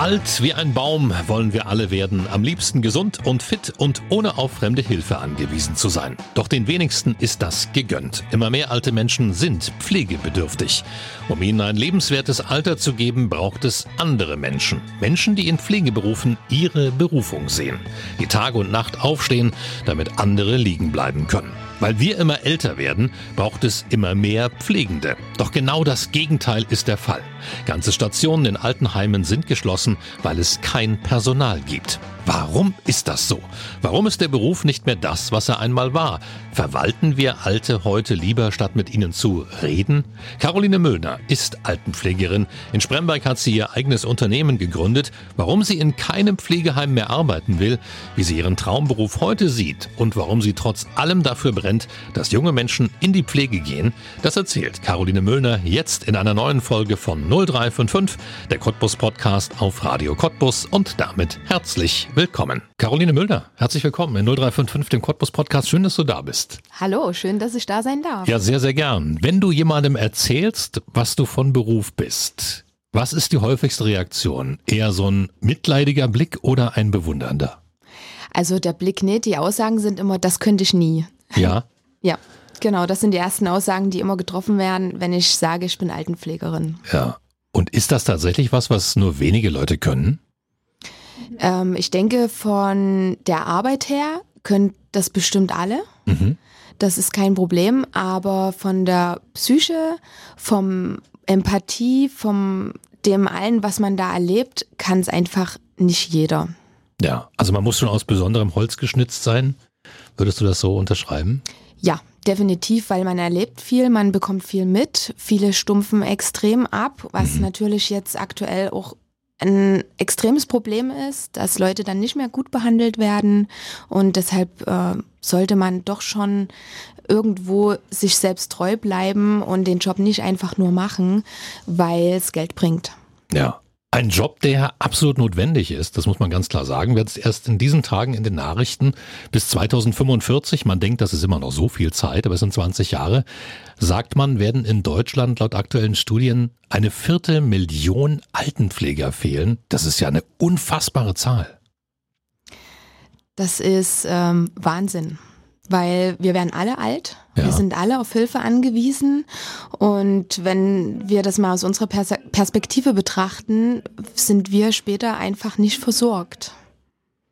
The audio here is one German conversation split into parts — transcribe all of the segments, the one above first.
Alt wie ein Baum wollen wir alle werden, am liebsten gesund und fit und ohne auf fremde Hilfe angewiesen zu sein. Doch den wenigsten ist das gegönnt. Immer mehr alte Menschen sind pflegebedürftig. Um ihnen ein lebenswertes Alter zu geben, braucht es andere Menschen. Menschen, die in Pflegeberufen ihre Berufung sehen. Die Tag und Nacht aufstehen, damit andere liegen bleiben können. Weil wir immer älter werden, braucht es immer mehr Pflegende. Doch genau das Gegenteil ist der Fall. Ganze Stationen in Altenheimen sind geschlossen, weil es kein Personal gibt. Warum ist das so? Warum ist der Beruf nicht mehr das, was er einmal war? Verwalten wir Alte heute lieber, statt mit ihnen zu reden? Caroline Müllner ist Altenpflegerin. In Spremberg hat sie ihr eigenes Unternehmen gegründet. Warum sie in keinem Pflegeheim mehr arbeiten will, wie sie ihren Traumberuf heute sieht und warum sie trotz allem dafür brennt, dass junge Menschen in die Pflege gehen, das erzählt Caroline Müllner jetzt in einer neuen Folge von 0355, der Cottbus Podcast auf Radio Cottbus und damit herzlich willkommen. Caroline Müllner, herzlich willkommen in 0355, dem Cottbus Podcast. Schön, dass du da bist. Hallo, schön, dass ich da sein darf. Ja, sehr, sehr gern. Wenn du jemandem erzählst, was du von Beruf bist, was ist die häufigste Reaktion? Eher so ein mitleidiger Blick oder ein bewundernder? Also der Blick nicht, die Aussagen sind immer, das könnte ich nie. Ja? Ja, genau, das sind die ersten Aussagen, die immer getroffen werden, wenn ich sage, ich bin Altenpflegerin. Ja. Und ist das tatsächlich was, was nur wenige Leute können? Ähm, ich denke, von der Arbeit her können das bestimmt alle. Mhm. Das ist kein Problem, aber von der Psyche, vom Empathie, vom dem allen, was man da erlebt, kann es einfach nicht jeder. Ja, also man muss schon aus besonderem Holz geschnitzt sein. Würdest du das so unterschreiben? Ja, definitiv, weil man erlebt viel, man bekommt viel mit. Viele stumpfen extrem ab, was Mhm. natürlich jetzt aktuell auch ein extremes Problem ist, dass Leute dann nicht mehr gut behandelt werden und deshalb äh, sollte man doch schon irgendwo sich selbst treu bleiben und den Job nicht einfach nur machen, weil es Geld bringt. Ja. Ein Job, der absolut notwendig ist, das muss man ganz klar sagen, wird erst in diesen Tagen in den Nachrichten bis 2045, man denkt, das ist immer noch so viel Zeit, aber es sind 20 Jahre, sagt man, werden in Deutschland laut aktuellen Studien eine Viertelmillion Altenpfleger fehlen. Das ist ja eine unfassbare Zahl. Das ist ähm, Wahnsinn, weil wir werden alle alt, Ja. wir sind alle auf Hilfe angewiesen und wenn wir das mal aus unserer Pers Perspektive betrachten, sind wir später einfach nicht versorgt.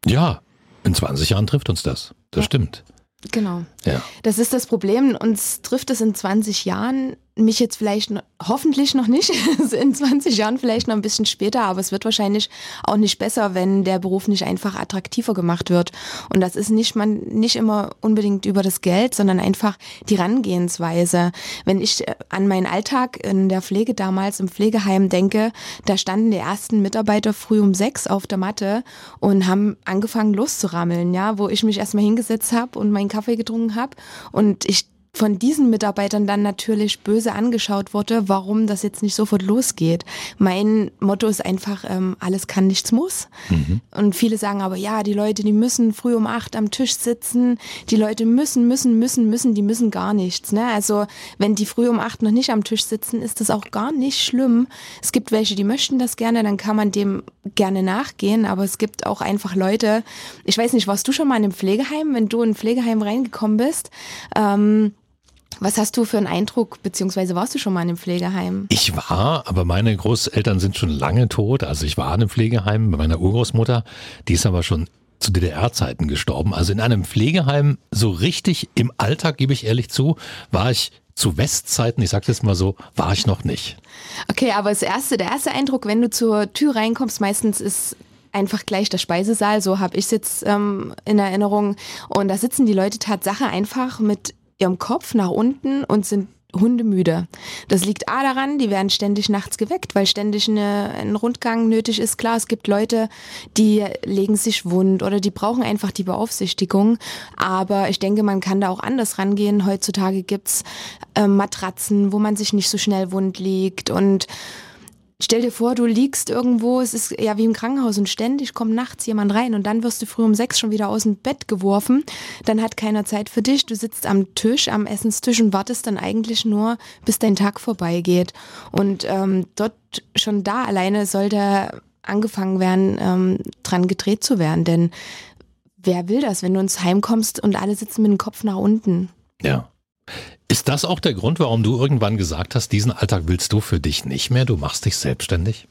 Ja, in 20 Jahren trifft uns das. Das Ja. stimmt. Genau. Ja. Das ist das Problem. Uns trifft es in 20 Jahren, mich jetzt vielleicht hoffentlich noch nicht, in 20 Jahren vielleicht noch ein bisschen später, aber es wird wahrscheinlich auch nicht besser, wenn der Beruf nicht einfach attraktiver gemacht wird. Und das ist nicht man nicht immer unbedingt über das Geld, sondern einfach die Herangehensweise. Wenn ich äh, an meinen Alltag in der Pflege damals im Pflegeheim denke, da standen die ersten Mitarbeiter früh um sechs auf der Matte und haben angefangen loszurammeln, ja, wo ich mich erstmal hingesetzt habe und meinen Kaffee getrunken habe und ich von diesen Mitarbeitern dann natürlich böse angeschaut wurde, warum das jetzt nicht sofort losgeht. Mein Motto ist einfach, ähm, alles kann, nichts muss. Und viele sagen aber, ja, die Leute, die müssen früh um acht am Tisch sitzen, die Leute müssen, müssen, müssen, müssen, die müssen gar nichts. Ne? Also wenn die früh um acht noch nicht am Tisch sitzen, ist das auch gar nicht schlimm. Es gibt welche, die möchten das gerne, dann kann man dem gerne nachgehen, aber es gibt auch einfach Leute, ich weiß nicht, warst du schon mal in einem Pflegeheim, wenn du in ein Pflegeheim reingekommen bist? Ähm, was hast du für einen Eindruck, beziehungsweise warst du schon mal in einem Pflegeheim? Ich war, aber meine Großeltern sind schon lange tot. Also ich war in einem Pflegeheim bei meiner Urgroßmutter. Die ist aber schon zu DDR-Zeiten gestorben. Also in einem Pflegeheim so richtig im Alltag, gebe ich ehrlich zu, war ich zu Westzeiten, ich sag's jetzt mal so, war ich noch nicht. Okay, aber das erste, der erste Eindruck, wenn du zur Tür reinkommst, meistens ist einfach gleich der Speisesaal, so habe ich es jetzt ähm, in Erinnerung. Und da sitzen die Leute Tatsache einfach mit ihrem Kopf nach unten und sind hundemüde. Das liegt A daran, die werden ständig nachts geweckt, weil ständig eine, ein Rundgang nötig ist. Klar, es gibt Leute, die legen sich wund oder die brauchen einfach die Beaufsichtigung. Aber ich denke, man kann da auch anders rangehen. Heutzutage gibt's ähm, Matratzen, wo man sich nicht so schnell wund liegt und Stell dir vor, du liegst irgendwo, es ist ja wie im Krankenhaus und ständig kommt nachts jemand rein und dann wirst du früh um sechs schon wieder aus dem Bett geworfen. Dann hat keiner Zeit für dich. Du sitzt am Tisch, am Essenstisch und wartest dann eigentlich nur, bis dein Tag vorbeigeht. Und ähm, dort schon da alleine sollte angefangen werden, ähm, dran gedreht zu werden. Denn wer will das, wenn du ins Heim kommst und alle sitzen mit dem Kopf nach unten? Ja. Ist das auch der Grund, warum du irgendwann gesagt hast, diesen Alltag willst du für dich nicht mehr, du machst dich selbstständig?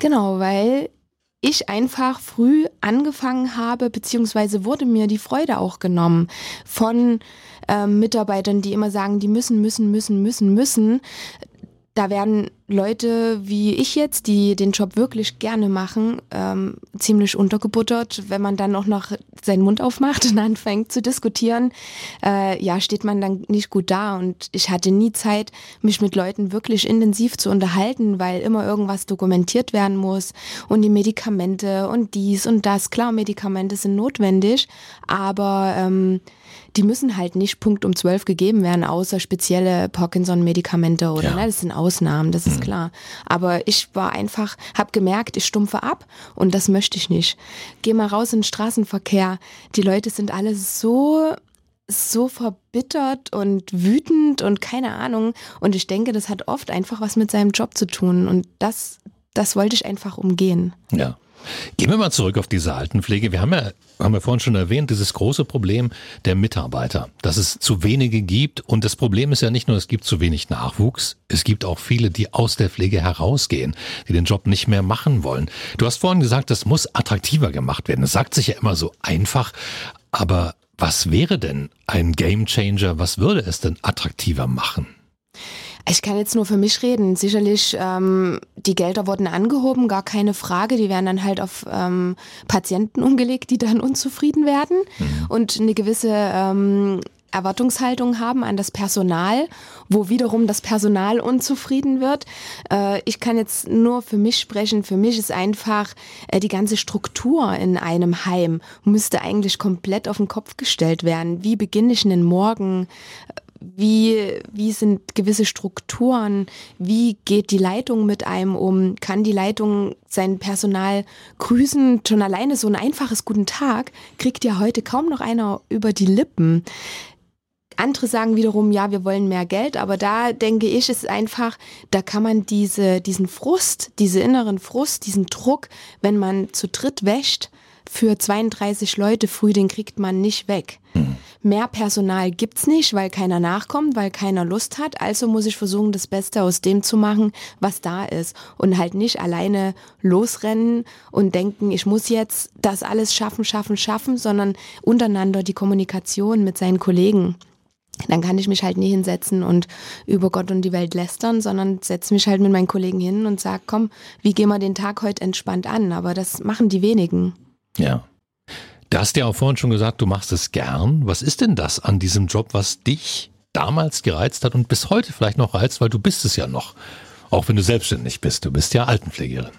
Genau, weil ich einfach früh angefangen habe, beziehungsweise wurde mir die Freude auch genommen von ähm, Mitarbeitern, die immer sagen, die müssen, müssen, müssen, müssen, müssen. Da werden Leute wie ich jetzt, die den Job wirklich gerne machen, ähm, ziemlich untergebuttert. Wenn man dann auch noch seinen Mund aufmacht und anfängt zu diskutieren, äh, ja, steht man dann nicht gut da. Und ich hatte nie Zeit, mich mit Leuten wirklich intensiv zu unterhalten, weil immer irgendwas dokumentiert werden muss und die Medikamente und dies und das. Klar, Medikamente sind notwendig, aber ähm, die müssen halt nicht Punkt um zwölf gegeben werden, außer spezielle Parkinson-Medikamente oder ja. ne, das sind Ausnahmen, das ist mhm. klar. Aber ich war einfach, hab gemerkt, ich stumpfe ab und das möchte ich nicht. Geh mal raus in den Straßenverkehr. Die Leute sind alle so so verbittert und wütend und keine Ahnung. Und ich denke, das hat oft einfach was mit seinem Job zu tun. Und das, das wollte ich einfach umgehen. Ja. Gehen wir mal zurück auf diese Altenpflege. Wir haben ja, haben wir vorhin schon erwähnt, dieses große Problem der Mitarbeiter, dass es zu wenige gibt. Und das Problem ist ja nicht nur, es gibt zu wenig Nachwuchs, es gibt auch viele, die aus der Pflege herausgehen, die den Job nicht mehr machen wollen. Du hast vorhin gesagt, das muss attraktiver gemacht werden. Das sagt sich ja immer so einfach, aber was wäre denn ein Gamechanger? Was würde es denn attraktiver machen? Ich kann jetzt nur für mich reden. Sicherlich, ähm, die Gelder wurden angehoben, gar keine Frage. Die werden dann halt auf ähm, Patienten umgelegt, die dann unzufrieden werden mhm. und eine gewisse ähm, Erwartungshaltung haben an das Personal, wo wiederum das Personal unzufrieden wird. Äh, ich kann jetzt nur für mich sprechen. Für mich ist einfach äh, die ganze Struktur in einem Heim müsste eigentlich komplett auf den Kopf gestellt werden. Wie beginne ich einen Morgen? Wie, wie sind gewisse Strukturen, wie geht die Leitung mit einem um, kann die Leitung sein Personal grüßen, schon alleine so ein einfaches Guten Tag kriegt ja heute kaum noch einer über die Lippen. Andere sagen wiederum, ja, wir wollen mehr Geld, aber da denke ich, ist einfach, da kann man diese, diesen Frust, diese inneren Frust, diesen Druck, wenn man zu dritt wäscht, für 32 Leute früh, den kriegt man nicht weg. Mehr Personal gibt's nicht, weil keiner nachkommt, weil keiner Lust hat. Also muss ich versuchen, das Beste aus dem zu machen, was da ist. Und halt nicht alleine losrennen und denken, ich muss jetzt das alles schaffen, schaffen, schaffen, sondern untereinander die Kommunikation mit seinen Kollegen dann kann ich mich halt nie hinsetzen und über Gott und die Welt lästern, sondern setze mich halt mit meinen Kollegen hin und sag, komm, wie gehen wir den Tag heute entspannt an? Aber das machen die wenigen. Ja. Du hast ja auch vorhin schon gesagt, du machst es gern. Was ist denn das an diesem Job, was dich damals gereizt hat und bis heute vielleicht noch reizt, weil du bist es ja noch. Auch wenn du selbstständig bist. Du bist ja Altenpflegerin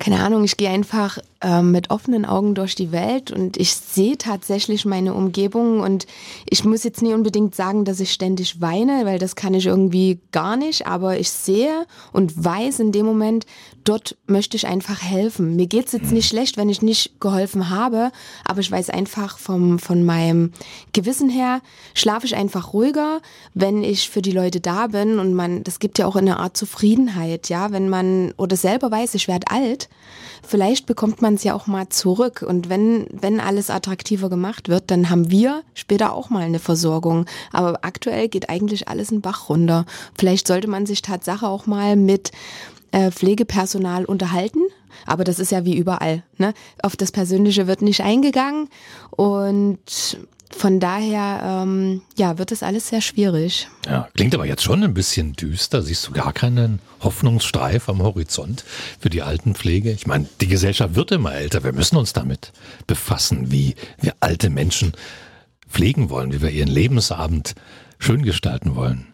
keine Ahnung, ich gehe einfach äh, mit offenen Augen durch die Welt. Und ich sehe tatsächlich meine Umgebung. Und ich muss jetzt nie unbedingt sagen, dass ich ständig weine, weil das kann ich irgendwie gar nicht, aber ich sehe und weiß in dem Moment, dort möchte ich einfach helfen. Mir geht's jetzt nicht schlecht, wenn ich nicht geholfen habe, aber ich weiß einfach vom, von meinem Gewissen her, schlafe ich einfach ruhiger, wenn ich für die Leute da bin. Und man, das gibt ja auch eine Art Zufriedenheit, ja, wenn man oder selber weiß, ich werde alt, vielleicht bekommt man es ja auch mal zurück. Und wenn, wenn alles attraktiver gemacht wird, dann haben wir später auch mal eine Versorgung. Aber aktuell geht eigentlich alles in Bach runter. Vielleicht sollte man sich Tatsache auch mal mit äh, Pflegepersonal unterhalten. Aber das ist ja wie überall. Ne? Auf das Persönliche wird nicht eingegangen. Und von daher, ähm, ja, wird das alles sehr schwierig. Ja, klingt aber jetzt schon ein bisschen düster. Siehst du gar keinen Hoffnungsstreif am Horizont für die Altenpflege? Ich meine, die Gesellschaft wird immer älter. Wir müssen uns damit befassen, wie wir alte Menschen pflegen wollen, wie wir ihren Lebensabend schön gestalten wollen.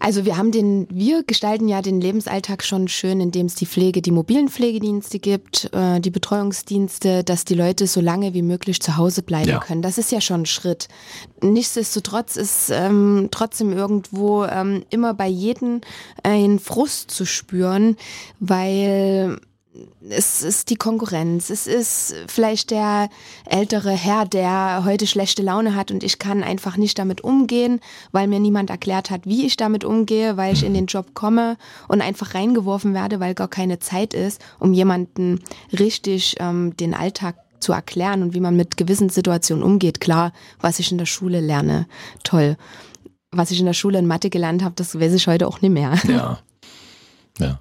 Also wir haben den, wir gestalten ja den Lebensalltag schon schön, indem es die Pflege, die mobilen Pflegedienste gibt, äh, die Betreuungsdienste, dass die Leute so lange wie möglich zu Hause bleiben ja. können. Das ist ja schon ein Schritt. Nichtsdestotrotz ist ähm, trotzdem irgendwo ähm, immer bei jedem ein Frust zu spüren, weil es ist die Konkurrenz, es ist vielleicht der ältere Herr, der heute schlechte Laune hat und ich kann einfach nicht damit umgehen, weil mir niemand erklärt hat, wie ich damit umgehe, weil ich in den Job komme und einfach reingeworfen werde, weil gar keine Zeit ist, um jemanden richtig ähm, den Alltag zu erklären und wie man mit gewissen Situationen umgeht. Klar, was ich in der Schule lerne, toll. Was ich in der Schule in Mathe gelernt habe, das weiß ich heute auch nicht mehr. Ja. Ja.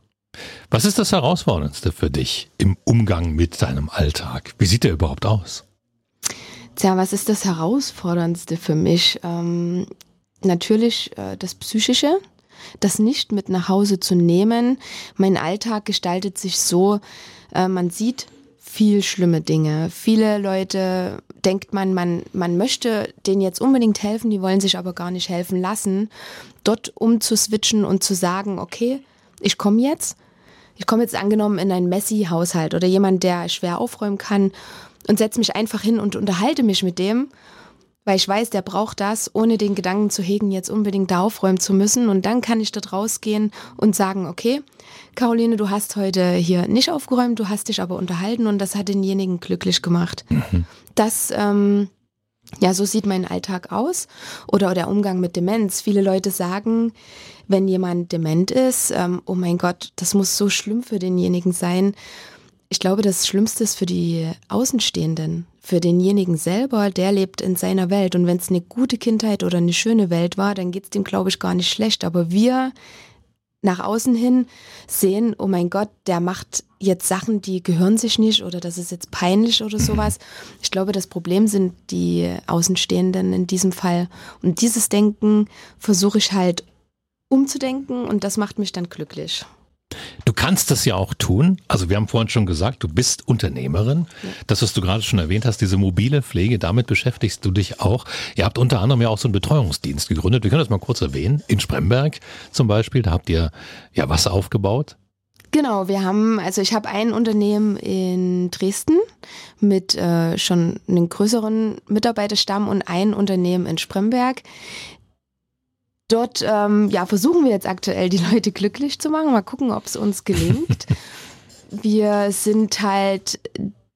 Was ist das Herausforderndste für dich im Umgang mit deinem Alltag? Wie sieht der überhaupt aus? Tja, was ist das Herausforderndste für mich? Ähm, natürlich äh, das Psychische, das nicht mit nach Hause zu nehmen. Mein Alltag gestaltet sich so, äh, man sieht viel schlimme Dinge. Viele Leute denkt man, man, man möchte denen jetzt unbedingt helfen, die wollen sich aber gar nicht helfen lassen. Dort umzuswitchen und zu sagen, okay, ich komme jetzt ich komme jetzt angenommen in einen Messi-Haushalt oder jemand, der schwer aufräumen kann und setze mich einfach hin und unterhalte mich mit dem, weil ich weiß, der braucht das, ohne den Gedanken zu hegen, jetzt unbedingt da aufräumen zu müssen. Und dann kann ich dort rausgehen und sagen, okay, Caroline, du hast heute hier nicht aufgeräumt, du hast dich aber unterhalten und das hat denjenigen glücklich gemacht. Mhm. Das ähm, ja, so sieht mein Alltag aus. Oder der Umgang mit Demenz. Viele Leute sagen, wenn jemand dement ist, ähm, oh mein Gott, das muss so schlimm für denjenigen sein. Ich glaube, das Schlimmste ist für die Außenstehenden, für denjenigen selber, der lebt in seiner Welt. Und wenn es eine gute Kindheit oder eine schöne Welt war, dann geht es dem, glaube ich, gar nicht schlecht. Aber wir nach außen hin sehen, oh mein Gott, der macht jetzt Sachen, die gehören sich nicht oder das ist jetzt peinlich oder sowas. Ich glaube, das Problem sind die Außenstehenden in diesem Fall. Und dieses Denken versuche ich halt umzudenken und das macht mich dann glücklich. Du kannst das ja auch tun. Also wir haben vorhin schon gesagt, du bist Unternehmerin. Ja. Das, was du gerade schon erwähnt hast, diese mobile Pflege, damit beschäftigst du dich auch. Ihr habt unter anderem ja auch so einen Betreuungsdienst gegründet. Wir können das mal kurz erwähnen. In Spremberg zum Beispiel, da habt ihr ja was aufgebaut. Genau, wir haben, also ich habe ein Unternehmen in Dresden mit äh, schon einem größeren Mitarbeiterstamm und ein Unternehmen in Spremberg. Dort ähm, ja, versuchen wir jetzt aktuell, die Leute glücklich zu machen. Mal gucken, ob es uns gelingt. wir sind halt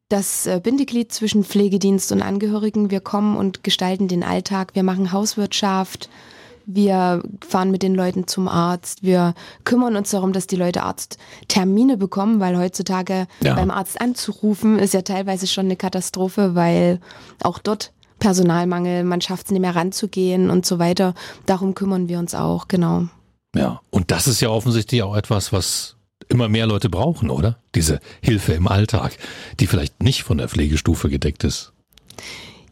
das äh, Bindeglied zwischen Pflegedienst und Angehörigen. Wir kommen und gestalten den Alltag. Wir machen Hauswirtschaft. Wir fahren mit den Leuten zum Arzt. Wir kümmern uns darum, dass die Leute Arzttermine bekommen, weil heutzutage ja. beim Arzt anzurufen ist ja teilweise schon eine Katastrophe, weil auch dort Personalmangel, man schafft es nicht mehr ranzugehen und so weiter. Darum kümmern wir uns auch, genau. Ja, und das ist ja offensichtlich auch etwas, was immer mehr Leute brauchen, oder? Diese Hilfe im Alltag, die vielleicht nicht von der Pflegestufe gedeckt ist.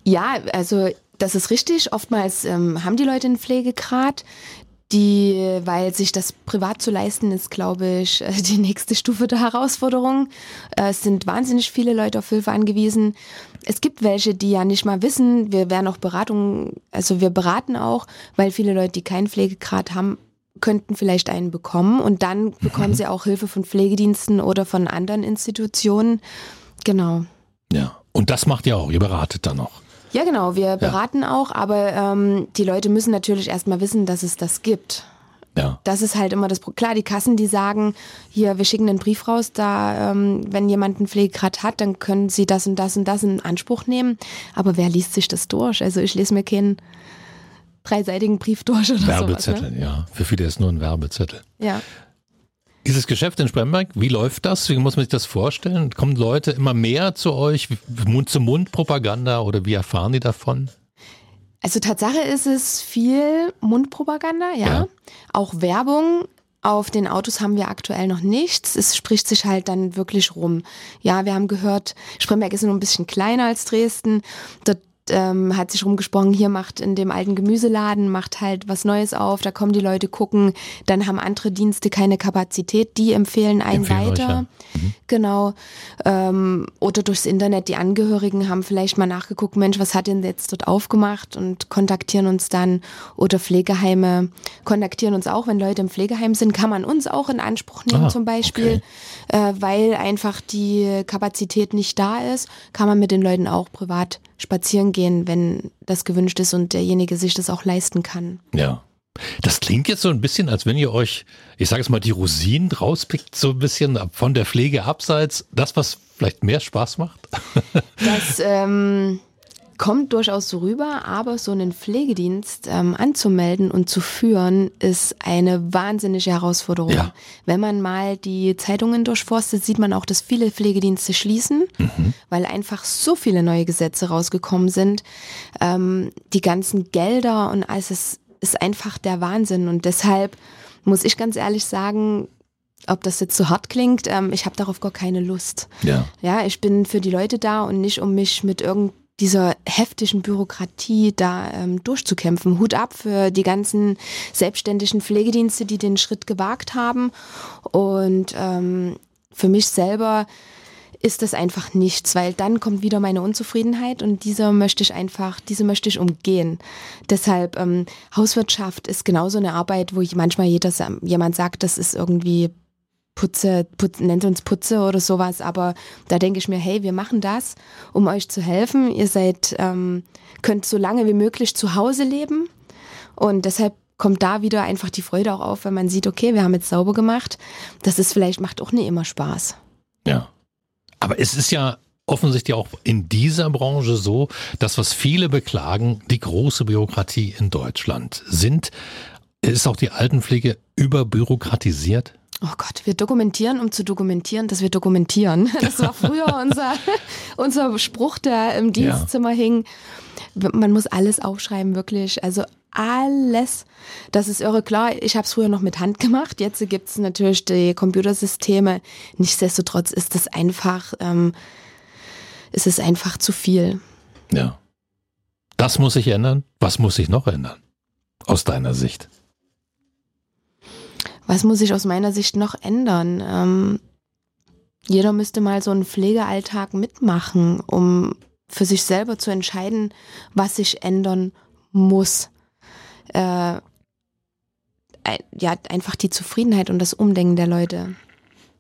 Ja, also das ist richtig. Oftmals ähm, haben die Leute einen Pflegegrad die, weil sich das privat zu leisten, ist, glaube ich, die nächste Stufe der Herausforderung. Äh, es sind wahnsinnig viele Leute auf Hilfe angewiesen. Es gibt welche, die ja nicht mal wissen, wir werden auch Beratung, also wir beraten auch, weil viele Leute, die keinen Pflegegrad haben, könnten vielleicht einen bekommen und dann bekommen mhm. sie auch Hilfe von Pflegediensten oder von anderen Institutionen. Genau. Ja, und das macht ihr auch, ihr beratet dann noch. Ja, genau. Wir beraten ja. auch, aber ähm, die Leute müssen natürlich erstmal wissen, dass es das gibt. Ja. Das ist halt immer das Problem. Klar, die Kassen, die sagen, hier, wir schicken einen Brief raus, da, ähm, wenn jemand einen Pflegegrad hat, dann können sie das und das und das in Anspruch nehmen. Aber wer liest sich das durch? Also ich lese mir keinen dreiseitigen Brief durch oder Werbezettel, sowas, ne? ja. Für viele ist nur ein Werbezettel. Ja. Dieses Geschäft in Spremberg, wie läuft das? Wie muss man sich das vorstellen? Kommen Leute immer mehr zu euch? Mund-zu-Mund-Propaganda oder wie erfahren die davon? Also Tatsache ist es viel Mundpropaganda, ja. ja. Auch Werbung. Auf den Autos haben wir aktuell noch nichts. Es spricht sich halt dann wirklich rum. Ja, wir haben gehört, Spremberg ist nur ein bisschen kleiner als Dresden. Dort ähm, hat sich rumgesprochen, hier macht in dem alten Gemüseladen, macht halt was Neues auf, da kommen die Leute gucken, dann haben andere Dienste keine Kapazität, die empfehlen einen empfehlen weiter. Euch, ja. mhm. Genau. Ähm, oder durchs Internet, die Angehörigen haben vielleicht mal nachgeguckt, Mensch, was hat denn jetzt dort aufgemacht und kontaktieren uns dann. Oder Pflegeheime kontaktieren uns auch, wenn Leute im Pflegeheim sind, kann man uns auch in Anspruch nehmen ah, zum Beispiel, okay. äh, weil einfach die Kapazität nicht da ist, kann man mit den Leuten auch privat spazieren gehen, wenn das gewünscht ist und derjenige sich das auch leisten kann. Ja. Das klingt jetzt so ein bisschen, als wenn ihr euch, ich sage es mal, die Rosinen rauspickt, so ein bisschen von der Pflege abseits. Das, was vielleicht mehr Spaß macht? Das ähm, kommt durchaus so rüber, aber so einen Pflegedienst ähm, anzumelden und zu führen, ist eine wahnsinnige Herausforderung. Ja. Wenn man mal die Zeitungen durchforstet, sieht man auch, dass viele Pflegedienste schließen, mhm. weil einfach so viele neue Gesetze rausgekommen sind. Ähm, die ganzen Gelder und alles ist ist einfach der Wahnsinn. Und deshalb muss ich ganz ehrlich sagen, ob das jetzt so hart klingt, ähm, ich habe darauf gar keine Lust. Ja. ja, ich bin für die Leute da und nicht um mich mit irgend dieser heftigen Bürokratie da ähm, durchzukämpfen. Hut ab für die ganzen selbstständigen Pflegedienste, die den Schritt gewagt haben. Und ähm, für mich selber ist das einfach nichts, weil dann kommt wieder meine Unzufriedenheit und diese möchte ich einfach, diese möchte ich umgehen. Deshalb ähm, Hauswirtschaft ist genauso eine Arbeit, wo ich manchmal jeder, jemand sagt, das ist irgendwie Putze, Putze, nennt uns Putze oder sowas, aber da denke ich mir, hey, wir machen das, um euch zu helfen. Ihr seid, ähm, könnt so lange wie möglich zu Hause leben und deshalb kommt da wieder einfach die Freude auch auf, wenn man sieht, okay, wir haben jetzt sauber gemacht. Das ist vielleicht, macht auch nicht immer Spaß. Ja. Aber es ist ja offensichtlich auch in dieser Branche so, dass was viele beklagen, die große Bürokratie in Deutschland sind. Ist auch die Altenpflege überbürokratisiert? Oh Gott, wir dokumentieren, um zu dokumentieren, dass wir dokumentieren. Das war früher unser, unser Spruch, der im Dienstzimmer ja. hing. Man muss alles aufschreiben, wirklich. Also alles. Das ist irre klar. Ich habe es früher noch mit Hand gemacht. Jetzt gibt es natürlich die Computersysteme. Nichtsdestotrotz ist es einfach, ähm, ist es einfach zu viel. Ja. Das muss sich ändern. Was muss sich noch ändern? Aus deiner Sicht? Was muss sich aus meiner Sicht noch ändern? Ähm, jeder müsste mal so einen Pflegealltag mitmachen, um für sich selber zu entscheiden, was sich ändern muss äh, ja, einfach die Zufriedenheit und das Umdenken der Leute.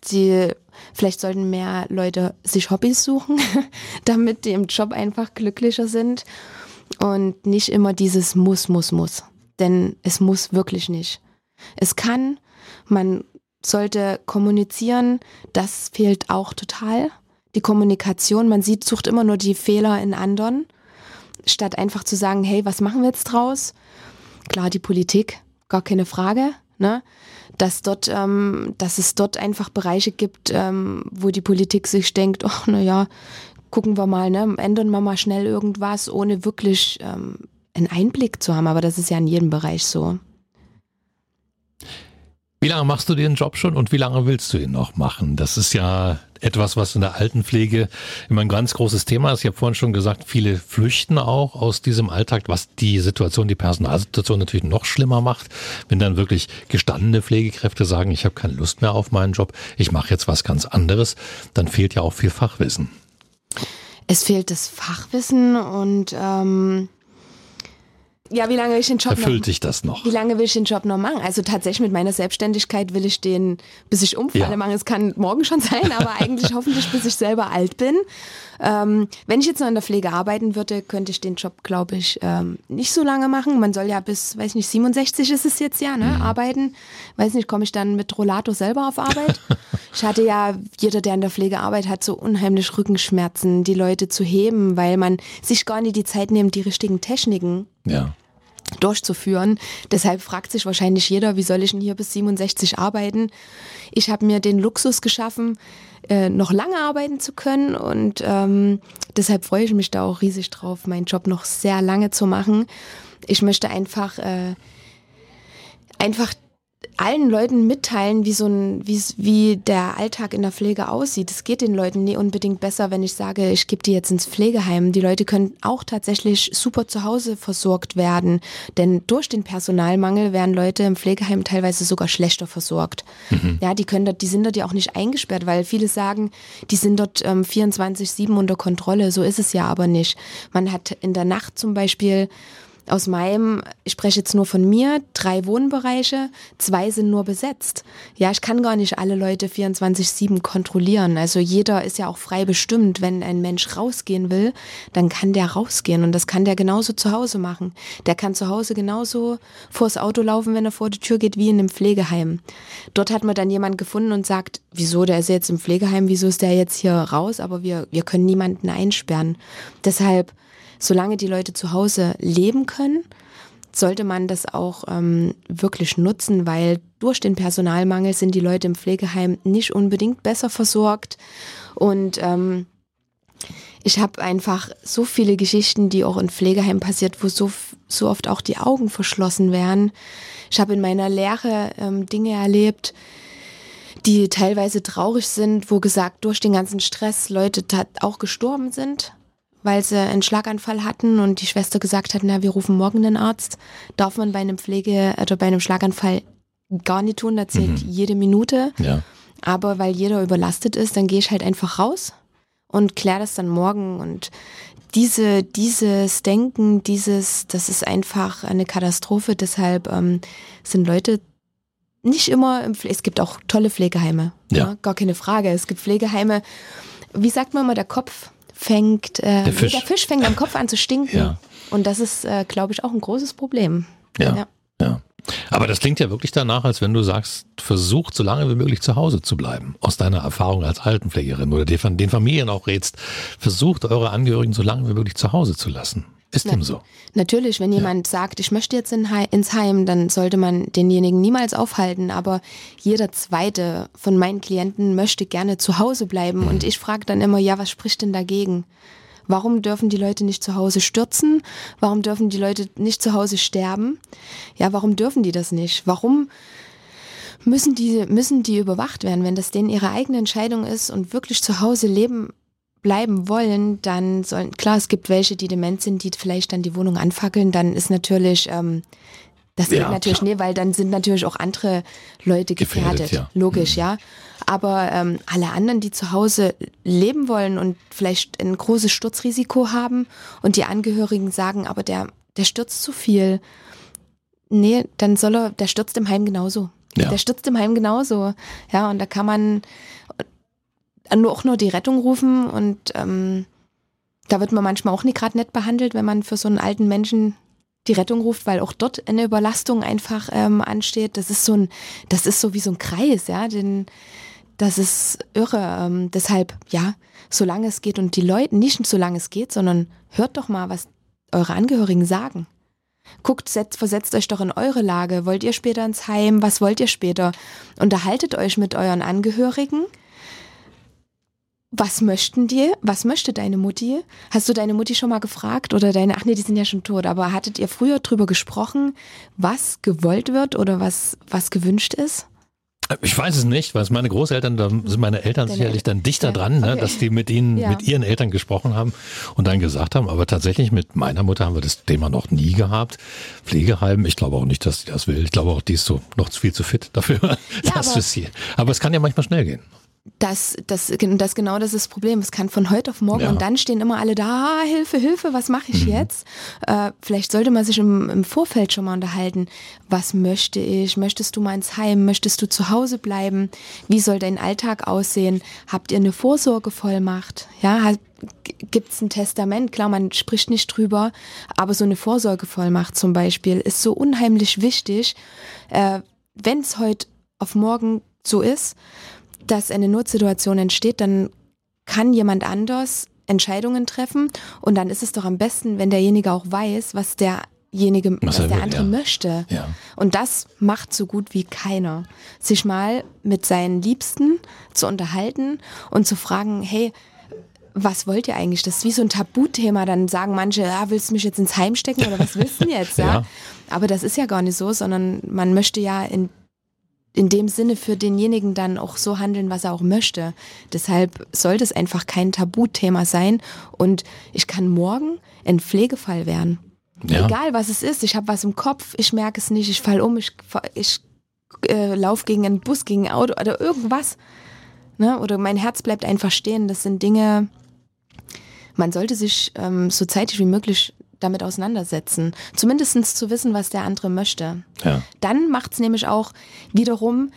Sie, vielleicht sollten mehr Leute sich Hobbys suchen, damit die im Job einfach glücklicher sind und nicht immer dieses muss, muss, muss. Denn es muss wirklich nicht. Es kann, man sollte kommunizieren, das fehlt auch total. Die Kommunikation, man sieht, sucht immer nur die Fehler in anderen, statt einfach zu sagen, hey, was machen wir jetzt draus? Klar, die Politik, gar keine Frage. Ne? Dass, dort, ähm, dass es dort einfach Bereiche gibt, ähm, wo die Politik sich denkt, ach naja, gucken wir mal, ne? ändern wir mal schnell irgendwas, ohne wirklich ähm, einen Einblick zu haben. Aber das ist ja in jedem Bereich so. Wie lange machst du den Job schon und wie lange willst du ihn noch machen? Das ist ja etwas, was in der Altenpflege immer ein ganz großes Thema ist. Ich habe vorhin schon gesagt, viele flüchten auch aus diesem Alltag, was die Situation, die Personalsituation natürlich noch schlimmer macht, wenn dann wirklich gestandene Pflegekräfte sagen, ich habe keine Lust mehr auf meinen Job, ich mache jetzt was ganz anderes, dann fehlt ja auch viel Fachwissen. Es fehlt das Fachwissen und ähm ja, wie lange will ich den Job Erfüllt noch, sich das noch? Wie lange will ich den Job noch machen? Also tatsächlich mit meiner Selbstständigkeit will ich den, bis ich umfalle, ja. machen. Es kann morgen schon sein, aber eigentlich hoffentlich, bis ich selber alt bin. Ähm, wenn ich jetzt noch in der Pflege arbeiten würde, könnte ich den Job, glaube ich, ähm, nicht so lange machen. Man soll ja bis, weiß nicht, 67 ist es jetzt ja, ne, mhm. arbeiten. Weiß nicht, komme ich dann mit Rollator selber auf Arbeit? ich hatte ja, jeder, der in der Pflege arbeitet, hat so unheimlich Rückenschmerzen, die Leute zu heben, weil man sich gar nicht die Zeit nimmt, die richtigen Techniken ja durchzuführen. Deshalb fragt sich wahrscheinlich jeder, wie soll ich denn hier bis 67 arbeiten? Ich habe mir den Luxus geschaffen, äh, noch lange arbeiten zu können und ähm, deshalb freue ich mich da auch riesig drauf, meinen Job noch sehr lange zu machen. Ich möchte einfach, äh, einfach allen Leuten mitteilen, wie so ein, wie, wie der Alltag in der Pflege aussieht. Es geht den Leuten nie unbedingt besser, wenn ich sage, ich gebe die jetzt ins Pflegeheim. Die Leute können auch tatsächlich super zu Hause versorgt werden, denn durch den Personalmangel werden Leute im Pflegeheim teilweise sogar schlechter versorgt. Mhm. Ja, die können dort, die sind dort ja auch nicht eingesperrt, weil viele sagen, die sind dort ähm, 24/7 unter Kontrolle. So ist es ja aber nicht. Man hat in der Nacht zum Beispiel aus meinem, ich spreche jetzt nur von mir, drei Wohnbereiche, zwei sind nur besetzt. Ja, ich kann gar nicht alle Leute 24-7 kontrollieren. Also jeder ist ja auch frei bestimmt. Wenn ein Mensch rausgehen will, dann kann der rausgehen und das kann der genauso zu Hause machen. Der kann zu Hause genauso vors Auto laufen, wenn er vor die Tür geht, wie in einem Pflegeheim. Dort hat man dann jemand gefunden und sagt, wieso, der ist jetzt im Pflegeheim, wieso ist der jetzt hier raus, aber wir, wir können niemanden einsperren. Deshalb solange die Leute zu Hause leben können, sollte man das auch ähm, wirklich nutzen, weil durch den Personalmangel sind die Leute im Pflegeheim nicht unbedingt besser versorgt. Und ähm, ich habe einfach so viele Geschichten, die auch in Pflegeheim passiert, wo so, so oft auch die Augen verschlossen werden. Ich habe in meiner Lehre ähm, Dinge erlebt, die teilweise traurig sind, wo gesagt durch den ganzen Stress Leute auch gestorben sind weil sie einen Schlaganfall hatten und die Schwester gesagt hat, na, wir rufen morgen den Arzt. Darf man bei einem Pflege oder bei einem Schlaganfall gar nicht tun, da zählt mhm. jede Minute. Ja. Aber weil jeder überlastet ist, dann gehe ich halt einfach raus und kläre das dann morgen und diese, dieses Denken, dieses, das ist einfach eine Katastrophe. Deshalb ähm, sind Leute nicht immer im Pflege, es gibt auch tolle Pflegeheime. Ja. ja. Gar keine Frage. Es gibt Pflegeheime, wie sagt man immer, der Kopf fängt, äh, der, Fisch. der, Fisch. fängt am Kopf an zu stinken. Ja. Und das ist, äh, glaube ich, auch ein großes Problem. Ja. ja. ja. Aber das klingt ja wirklich danach, als wenn du sagst, versucht so lange wie möglich zu Hause zu bleiben. Aus deiner Erfahrung als Altenpflegerin oder den Familien auch rätst, versucht eure Angehörigen so lange wie möglich zu Hause zu lassen. Ist Na, dem so? Natürlich, wenn jemand ja. sagt, ich möchte jetzt in, ins Heim, dann sollte man denjenigen niemals aufhalten. Aber jeder zweite von meinen Klienten möchte gerne zu Hause bleiben. Mhm. Und ich frage dann immer, ja, was spricht denn dagegen? Warum dürfen die Leute nicht zu Hause stürzen? Warum dürfen die Leute nicht zu Hause sterben? Ja, warum dürfen die das nicht? Warum müssen die, müssen die überwacht werden, wenn das denen ihre eigene Entscheidung ist und wirklich zu Hause leben bleiben wollen, dann sollen, klar, es gibt welche, die dement sind, die vielleicht dann die Wohnung anfackeln, dann ist natürlich, ähm, das geht ja, natürlich klar. nicht, weil dann sind natürlich auch andere Leute gefährdet, gefährdet ja. logisch, mhm. ja. Aber ähm, alle anderen, die zu Hause leben wollen und vielleicht ein großes Sturzrisiko haben und die Angehörigen sagen, aber der, der stürzt zu viel, nee, dann soll er, der stürzt im Heim genauso. Ja. Der stürzt im Heim genauso. Ja, und da kann man, nur auch nur die Rettung rufen und ähm, da wird man manchmal auch nicht gerade nett behandelt, wenn man für so einen alten Menschen die Rettung ruft, weil auch dort eine Überlastung einfach ähm, ansteht. Das ist so ein, das ist so wie so ein Kreis, ja, denn das ist irre. Ähm, deshalb, ja, solange es geht und die Leute, nicht solange es geht, sondern hört doch mal, was eure Angehörigen sagen. Guckt, setzt, versetzt euch doch in eure Lage. Wollt ihr später ins Heim? Was wollt ihr später? Unterhaltet euch mit euren Angehörigen was möchten die? Was möchte deine Mutti? Hast du deine Mutti schon mal gefragt oder deine, ach nee, die sind ja schon tot, aber hattet ihr früher drüber gesprochen, was gewollt wird oder was, was gewünscht ist? Ich weiß es nicht, weil es meine Großeltern, da sind meine Eltern Deine sicherlich dann dichter ja, dran, ne, okay. dass die mit ihnen, ja. mit ihren Eltern gesprochen haben und dann gesagt haben, aber tatsächlich mit meiner Mutter haben wir das Thema noch nie gehabt. Pflegeheim, ich glaube auch nicht, dass sie das will. Ich glaube auch, die ist so noch viel zu fit dafür. Ja, das aber, ist hier. aber es kann ja manchmal schnell gehen. Das, das, das genau das ist das Problem. Es kann von heute auf morgen ja. und dann stehen immer alle da, ah, Hilfe, Hilfe, was mache ich mhm. jetzt? Äh, vielleicht sollte man sich im, im Vorfeld schon mal unterhalten. Was möchte ich? Möchtest du mal ins Heim? Möchtest du zu Hause bleiben? Wie soll dein Alltag aussehen? Habt ihr eine Vorsorgevollmacht? Ja, gibt es ein Testament? Klar, man spricht nicht drüber, aber so eine Vorsorgevollmacht zum Beispiel ist so unheimlich wichtig. Äh, Wenn es heute auf morgen so ist, dass eine Notsituation entsteht, dann kann jemand anders Entscheidungen treffen und dann ist es doch am besten, wenn derjenige auch weiß, was derjenige, was, was der will, andere ja. möchte. Ja. Und das macht so gut wie keiner. Sich mal mit seinen Liebsten zu unterhalten und zu fragen, hey, was wollt ihr eigentlich? Das ist wie so ein Tabuthema. Dann sagen manche, ja, willst du mich jetzt ins Heim stecken oder was willst du denn jetzt? Ja? ja. Aber das ist ja gar nicht so, sondern man möchte ja in in dem Sinne für denjenigen dann auch so handeln, was er auch möchte. Deshalb sollte es einfach kein Tabuthema sein und ich kann morgen ein Pflegefall werden. Ja. Egal was es ist, ich habe was im Kopf, ich merke es nicht, ich fall um, ich, ich äh, laufe gegen einen Bus, gegen ein Auto oder irgendwas. Ne? Oder mein Herz bleibt einfach stehen. Das sind Dinge, man sollte sich ähm, so zeitig wie möglich damit auseinandersetzen. Zumindest zu wissen, was der andere möchte. Ja. Dann macht es nämlich auch wiederum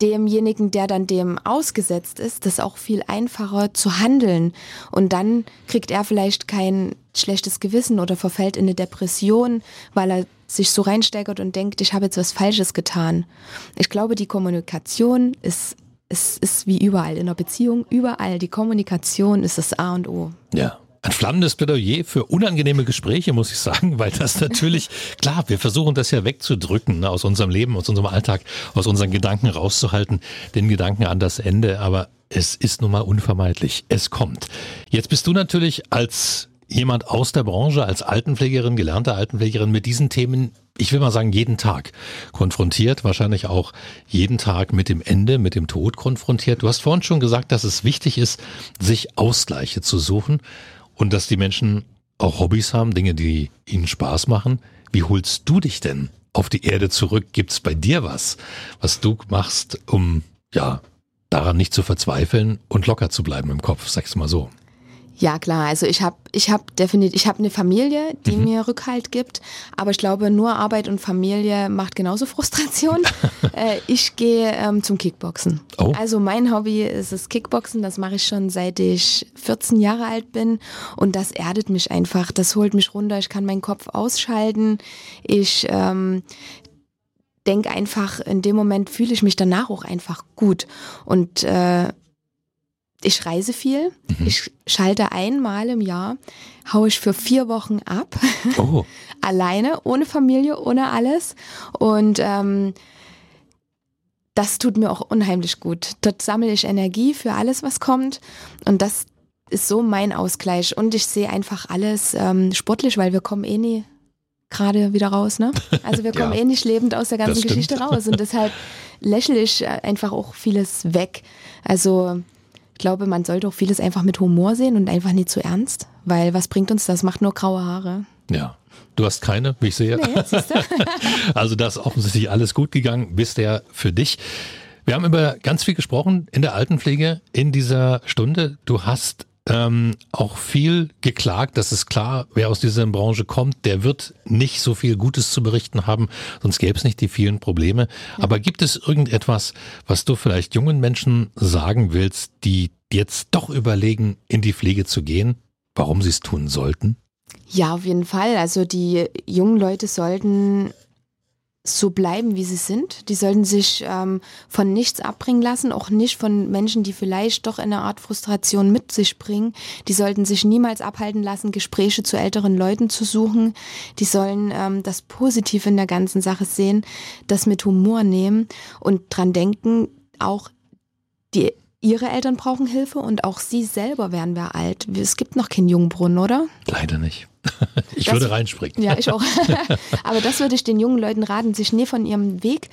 demjenigen, der dann dem ausgesetzt ist, das auch viel einfacher zu handeln. Und dann kriegt er vielleicht kein schlechtes Gewissen oder verfällt in eine Depression, weil er sich so reinsteigert und denkt, ich habe jetzt was Falsches getan. Ich glaube, die Kommunikation ist, ist, ist wie überall in einer Beziehung, überall. Die Kommunikation ist das A und O. Ja. Ein flammendes Plädoyer für unangenehme Gespräche, muss ich sagen, weil das natürlich, klar, wir versuchen das ja wegzudrücken ne, aus unserem Leben, aus unserem Alltag, aus unseren Gedanken rauszuhalten, den Gedanken an das Ende, aber es ist nun mal unvermeidlich. Es kommt. Jetzt bist du natürlich als jemand aus der Branche, als Altenpflegerin, gelernte Altenpflegerin mit diesen Themen, ich will mal sagen, jeden Tag konfrontiert, wahrscheinlich auch jeden Tag mit dem Ende, mit dem Tod konfrontiert. Du hast vorhin schon gesagt, dass es wichtig ist, sich Ausgleiche zu suchen und dass die Menschen auch Hobbys haben, Dinge, die ihnen Spaß machen. Wie holst du dich denn auf die Erde zurück? Gibt's bei dir was, was du machst, um ja daran nicht zu verzweifeln und locker zu bleiben im Kopf? Sag's mal so. Ja, klar. Also ich habe ich hab definitiv, ich habe eine Familie, die mhm. mir Rückhalt gibt, aber ich glaube, nur Arbeit und Familie macht genauso Frustration. äh, ich gehe ähm, zum Kickboxen. Oh. Also mein Hobby ist das Kickboxen, das mache ich schon seit ich 14 Jahre alt bin und das erdet mich einfach, das holt mich runter, ich kann meinen Kopf ausschalten, ich ähm, denke einfach, in dem Moment fühle ich mich danach auch einfach gut und äh, ich reise viel. Mhm. Ich schalte einmal im Jahr, haue ich für vier Wochen ab. Oh. Alleine, ohne Familie, ohne alles. Und ähm, das tut mir auch unheimlich gut. Dort sammle ich Energie für alles, was kommt. Und das ist so mein Ausgleich. Und ich sehe einfach alles ähm, sportlich, weil wir kommen eh nie gerade wieder raus, ne? Also wir kommen ja, eh nicht lebend aus der ganzen Geschichte raus. Und deshalb lächle ich einfach auch vieles weg. Also ich glaube, man sollte auch vieles einfach mit Humor sehen und einfach nicht zu ernst, weil was bringt uns das? Macht nur graue Haare. Ja. Du hast keine, wie ich sehe. Nee, also das ist offensichtlich alles gut gegangen bisher für dich. Wir haben über ganz viel gesprochen in der Altenpflege in dieser Stunde. Du hast ähm, auch viel geklagt. Das ist klar, wer aus dieser Branche kommt, der wird nicht so viel Gutes zu berichten haben, sonst gäbe es nicht die vielen Probleme. Aber gibt es irgendetwas, was du vielleicht jungen Menschen sagen willst, die jetzt doch überlegen, in die Pflege zu gehen, warum sie es tun sollten? Ja, auf jeden Fall. Also die jungen Leute sollten so bleiben, wie sie sind. Die sollten sich ähm, von nichts abbringen lassen, auch nicht von Menschen, die vielleicht doch eine Art Frustration mit sich bringen. Die sollten sich niemals abhalten lassen, Gespräche zu älteren Leuten zu suchen. Die sollen ähm, das Positive in der ganzen Sache sehen, das mit Humor nehmen und dran denken, auch die Ihre Eltern brauchen Hilfe und auch Sie selber werden wir alt. Es gibt noch keinen Jungbrunnen, oder? Leider nicht. Ich das, würde reinspringen. Ja, ich auch. Aber das würde ich den jungen Leuten raten, sich nie von ihrem Weg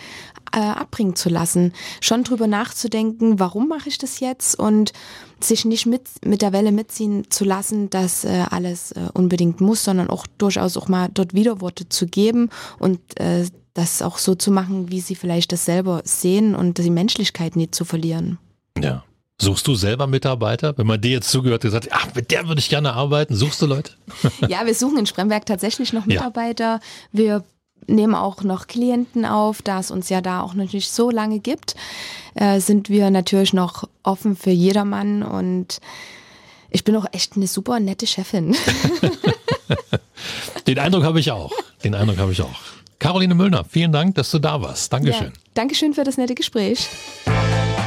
äh, abbringen zu lassen. Schon drüber nachzudenken, warum mache ich das jetzt und sich nicht mit, mit der Welle mitziehen zu lassen, dass äh, alles äh, unbedingt muss, sondern auch durchaus auch mal dort Widerworte zu geben und äh, das auch so zu machen, wie sie vielleicht das selber sehen und die Menschlichkeit nicht zu verlieren. Ja. Suchst du selber Mitarbeiter? Wenn man dir jetzt zugehört und gesagt, ach, mit der würde ich gerne arbeiten, suchst du Leute? ja, wir suchen in Spremberg tatsächlich noch Mitarbeiter. Ja. Wir nehmen auch noch Klienten auf, da es uns ja da auch noch nicht so lange gibt, äh, sind wir natürlich noch offen für jedermann und ich bin auch echt eine super nette Chefin. Den Eindruck habe ich auch. Den Eindruck habe ich auch. Caroline Müllner, vielen Dank, dass du da warst. Dankeschön. Ja, Dankeschön für das nette Gespräch.